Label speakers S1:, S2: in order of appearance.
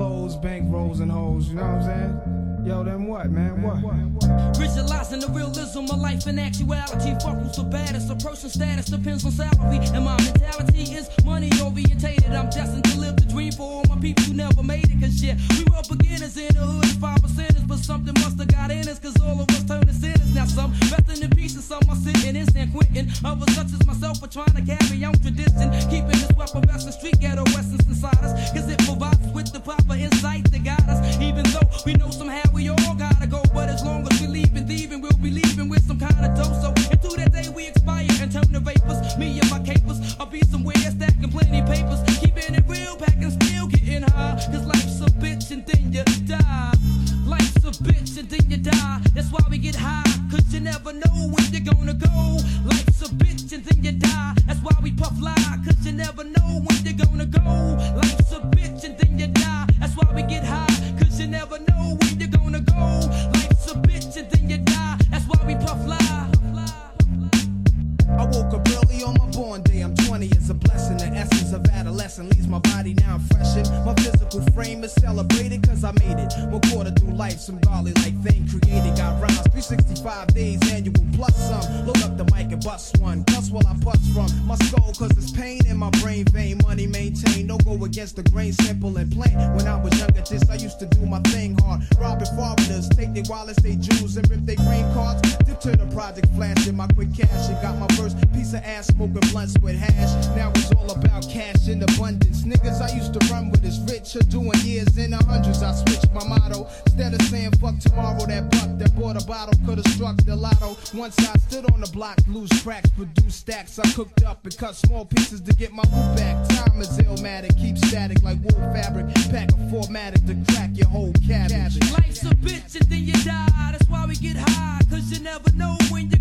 S1: clothes, bank rolls, and hoes. You know what I'm saying? Yo, then what, man? What?
S2: Visualizing the realism of life and actuality. Fuck who's the baddest. Approaching status depends on salary. And my mentality is money orientated. I'm destined to live the dream for all my people who never made it. Cause yeah, we were beginners in the hood, five percenters. But something must have got in us. Cause all of us turned to sinners. Now some resting in pieces, some are sitting in San Quentin. Others such as myself are trying to carry on tradition. Keeping this weapon and street ghetto essence inside us. Cause it provides and thieving, we'll be leaving with some kind of dough. So into that day we expire and turn to vapors. Me and my capers, I'll be somewhere stacking plenty papers. Keeping it real, packing still getting high. Cause life's a bitch and then you die. Life's a bitch and then you die. That's why we get high. Cause you never know when you're gonna go. Life's a bitch and then you die. Why we puff lie.
S1: 20, it's a blessing. The essence of adolescence leaves my body now freshened. My physical frame is celebrated cause I made it. More quarter through life, some godly like thing created. Got rhymes, 365 days annual plus some. Look up the mic and bust one. Plus while I bust from my skull cause it's pain in my brain vein. Money maintained, no go against the grain, simple and plain. When I was younger, this I used to do my thing hard. Robbing foreigners, take their wallets, they jewels, and rip their green cards. Dip to the project, flashing my quick cash and got my first piece of ass smoking blunts with hash. Now it's all about cash in abundance. Niggas I used to run with is rich, or doing years in the hundreds. I switched my motto. Instead of saying fuck tomorrow, that buck that bought a bottle could've struck the lotto. Once I stood on the block, loose cracks, produce stacks. I cooked up and cut small pieces to get my loot back. Time is illmatic, keep static like wool fabric. Pack a formatic to crack your whole cabbage.
S2: Life's a bitch and then you die. We get high. Cause you never know when you're